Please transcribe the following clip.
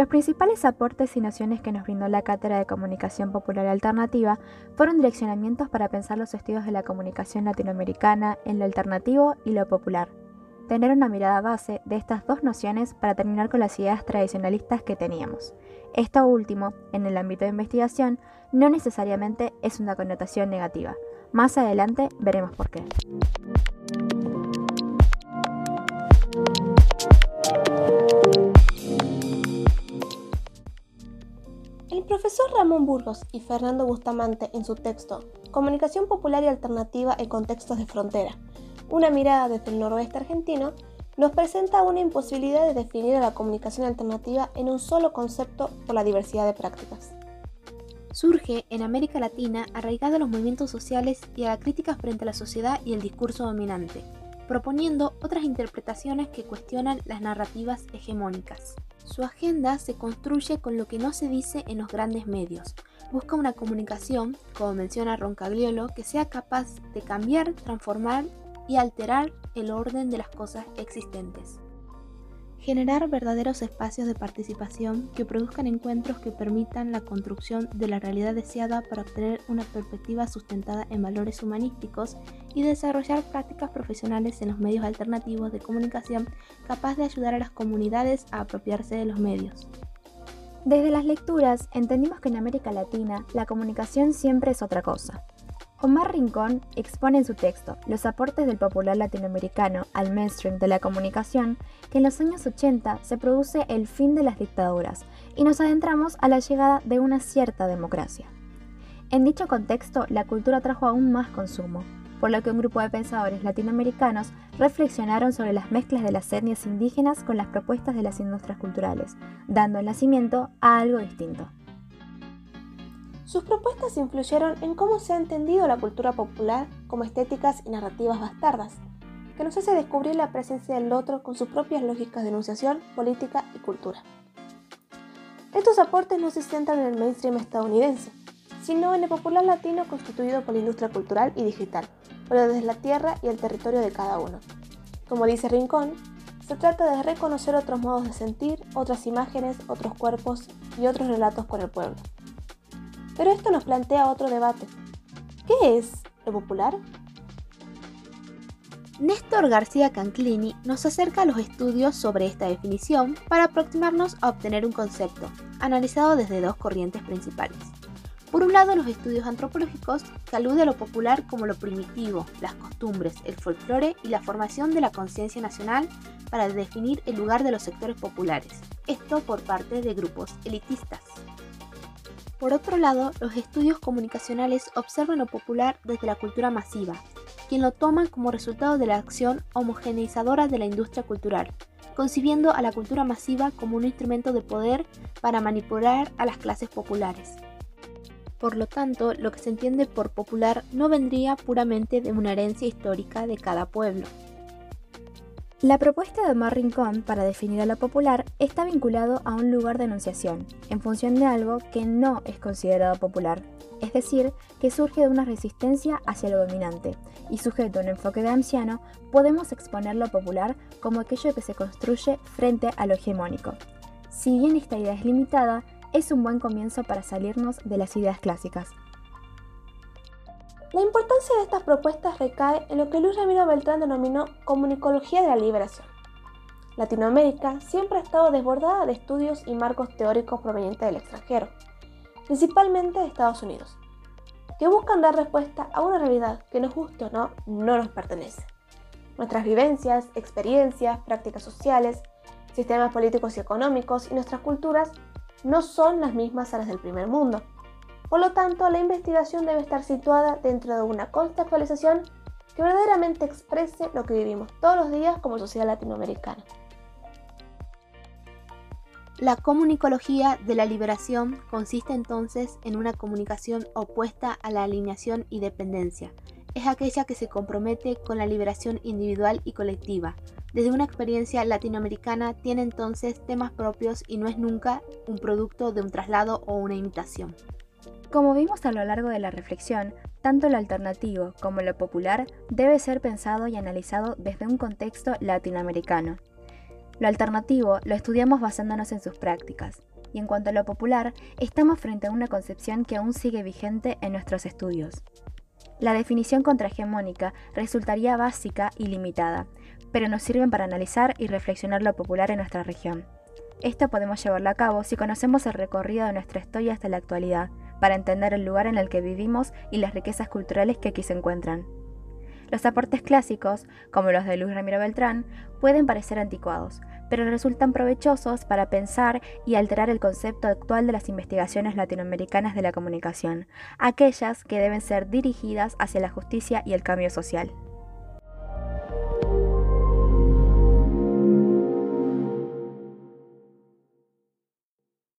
Los principales aportes y nociones que nos brindó la Cátedra de Comunicación Popular Alternativa fueron direccionamientos para pensar los estudios de la comunicación latinoamericana en lo alternativo y lo popular. Tener una mirada base de estas dos nociones para terminar con las ideas tradicionalistas que teníamos. Esto último, en el ámbito de investigación, no necesariamente es una connotación negativa. Más adelante veremos por qué. El profesor Ramón Burgos y Fernando Bustamante en su texto Comunicación Popular y Alternativa en Contextos de Frontera, una mirada desde el noroeste argentino, nos presenta una imposibilidad de definir a la comunicación alternativa en un solo concepto por la diversidad de prácticas. Surge en América Latina arraigada a los movimientos sociales y a la crítica frente a la sociedad y el discurso dominante, proponiendo otras interpretaciones que cuestionan las narrativas hegemónicas. Su agenda se construye con lo que no se dice en los grandes medios. Busca una comunicación, como menciona Roncagliolo, que sea capaz de cambiar, transformar y alterar el orden de las cosas existentes. Generar verdaderos espacios de participación que produzcan encuentros que permitan la construcción de la realidad deseada para obtener una perspectiva sustentada en valores humanísticos y desarrollar prácticas profesionales en los medios alternativos de comunicación capaz de ayudar a las comunidades a apropiarse de los medios. Desde las lecturas entendimos que en América Latina la comunicación siempre es otra cosa. Omar Rincón expone en su texto los aportes del popular latinoamericano al mainstream de la comunicación que en los años 80 se produce el fin de las dictaduras y nos adentramos a la llegada de una cierta democracia. En dicho contexto, la cultura trajo aún más consumo, por lo que un grupo de pensadores latinoamericanos reflexionaron sobre las mezclas de las etnias indígenas con las propuestas de las industrias culturales, dando el nacimiento a algo distinto. Sus propuestas influyeron en cómo se ha entendido la cultura popular como estéticas y narrativas bastardas, que nos hace descubrir la presencia del otro con sus propias lógicas de enunciación, política y cultura. Estos aportes no se centran en el mainstream estadounidense, sino en el popular latino constituido por la industria cultural y digital, pero desde la tierra y el territorio de cada uno. Como dice Rincón, se trata de reconocer otros modos de sentir, otras imágenes, otros cuerpos y otros relatos con el pueblo. Pero esto nos plantea otro debate. ¿Qué es lo popular? Néstor García Canclini nos acerca a los estudios sobre esta definición para aproximarnos a obtener un concepto, analizado desde dos corrientes principales. Por un lado, los estudios antropológicos que alude a lo popular como lo primitivo, las costumbres, el folclore y la formación de la conciencia nacional para definir el lugar de los sectores populares, esto por parte de grupos elitistas. Por otro lado, los estudios comunicacionales observan lo popular desde la cultura masiva, quien lo toman como resultado de la acción homogeneizadora de la industria cultural, concibiendo a la cultura masiva como un instrumento de poder para manipular a las clases populares. Por lo tanto, lo que se entiende por popular no vendría puramente de una herencia histórica de cada pueblo. La propuesta de Omar Rincón para definir a lo popular está vinculado a un lugar de enunciación, en función de algo que no es considerado popular, es decir, que surge de una resistencia hacia lo dominante, y sujeto a un enfoque de anciano, podemos exponer lo popular como aquello que se construye frente a lo hegemónico. Si bien esta idea es limitada, es un buen comienzo para salirnos de las ideas clásicas. La importancia de estas propuestas recae en lo que Luis Ramiro Beltrán denominó comunicología de la liberación. Latinoamérica siempre ha estado desbordada de estudios y marcos teóricos provenientes del extranjero, principalmente de Estados Unidos, que buscan dar respuesta a una realidad que nos guste o no, no nos pertenece. Nuestras vivencias, experiencias, prácticas sociales, sistemas políticos y económicos y nuestras culturas no son las mismas a las del primer mundo por lo tanto, la investigación debe estar situada dentro de una contextualización que verdaderamente exprese lo que vivimos todos los días como sociedad latinoamericana. La comunicología de la liberación consiste entonces en una comunicación opuesta a la alineación y dependencia. Es aquella que se compromete con la liberación individual y colectiva. Desde una experiencia latinoamericana tiene entonces temas propios y no es nunca un producto de un traslado o una imitación. Como vimos a lo largo de la reflexión, tanto lo alternativo como lo popular debe ser pensado y analizado desde un contexto latinoamericano. Lo alternativo lo estudiamos basándonos en sus prácticas, y en cuanto a lo popular, estamos frente a una concepción que aún sigue vigente en nuestros estudios. La definición contrahegemónica resultaría básica y limitada, pero nos sirven para analizar y reflexionar lo popular en nuestra región. Esto podemos llevarlo a cabo si conocemos el recorrido de nuestra historia hasta la actualidad, para entender el lugar en el que vivimos y las riquezas culturales que aquí se encuentran. Los aportes clásicos, como los de Luis Ramiro Beltrán, pueden parecer anticuados, pero resultan provechosos para pensar y alterar el concepto actual de las investigaciones latinoamericanas de la comunicación, aquellas que deben ser dirigidas hacia la justicia y el cambio social.